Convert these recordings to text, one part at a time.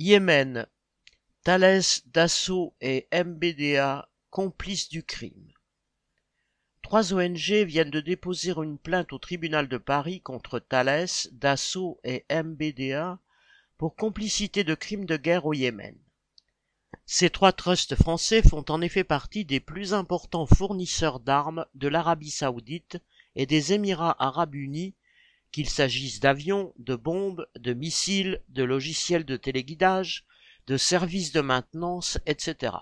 Yémen, Thales, Dassault et MBDA complices du crime. Trois ONG viennent de déposer une plainte au tribunal de Paris contre Thales, Dassault et MBDA pour complicité de crimes de guerre au Yémen. Ces trois trusts français font en effet partie des plus importants fournisseurs d'armes de l'Arabie saoudite et des Émirats arabes unis qu'il s'agisse d'avions, de bombes, de missiles, de logiciels de téléguidage, de services de maintenance, etc.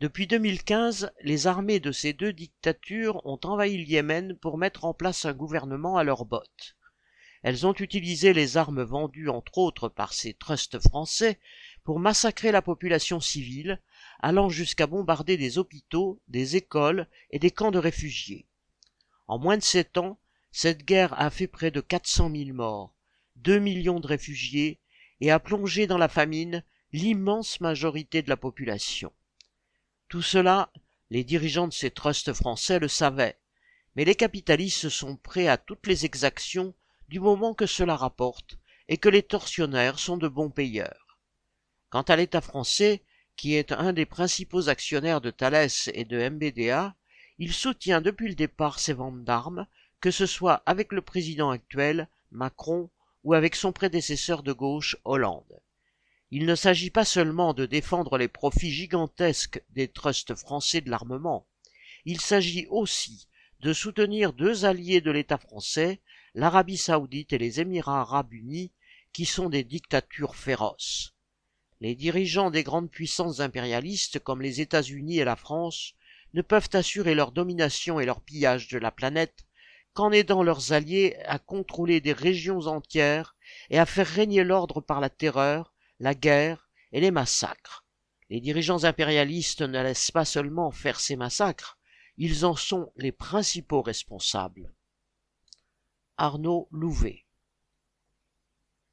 Depuis 2015, les armées de ces deux dictatures ont envahi le Yémen pour mettre en place un gouvernement à leur botte. Elles ont utilisé les armes vendues entre autres par ces trusts français pour massacrer la population civile, allant jusqu'à bombarder des hôpitaux, des écoles et des camps de réfugiés. En moins de sept ans, cette guerre a fait près de 400 000 morts, 2 millions de réfugiés et a plongé dans la famine l'immense majorité de la population. Tout cela, les dirigeants de ces trusts français le savaient, mais les capitalistes sont prêts à toutes les exactions du moment que cela rapporte et que les tortionnaires sont de bons payeurs. Quant à l'État français, qui est un des principaux actionnaires de Thales et de MBDA, il soutient depuis le départ ces ventes d'armes que ce soit avec le président actuel, Macron, ou avec son prédécesseur de gauche, Hollande. Il ne s'agit pas seulement de défendre les profits gigantesques des trusts français de l'armement, il s'agit aussi de soutenir deux alliés de l'État français, l'Arabie saoudite et les Émirats arabes unis, qui sont des dictatures féroces. Les dirigeants des grandes puissances impérialistes comme les États-Unis et la France ne peuvent assurer leur domination et leur pillage de la planète qu'en aidant leurs alliés à contrôler des régions entières et à faire régner l'ordre par la terreur, la guerre et les massacres. Les dirigeants impérialistes ne laissent pas seulement faire ces massacres, ils en sont les principaux responsables. Arnaud Louvet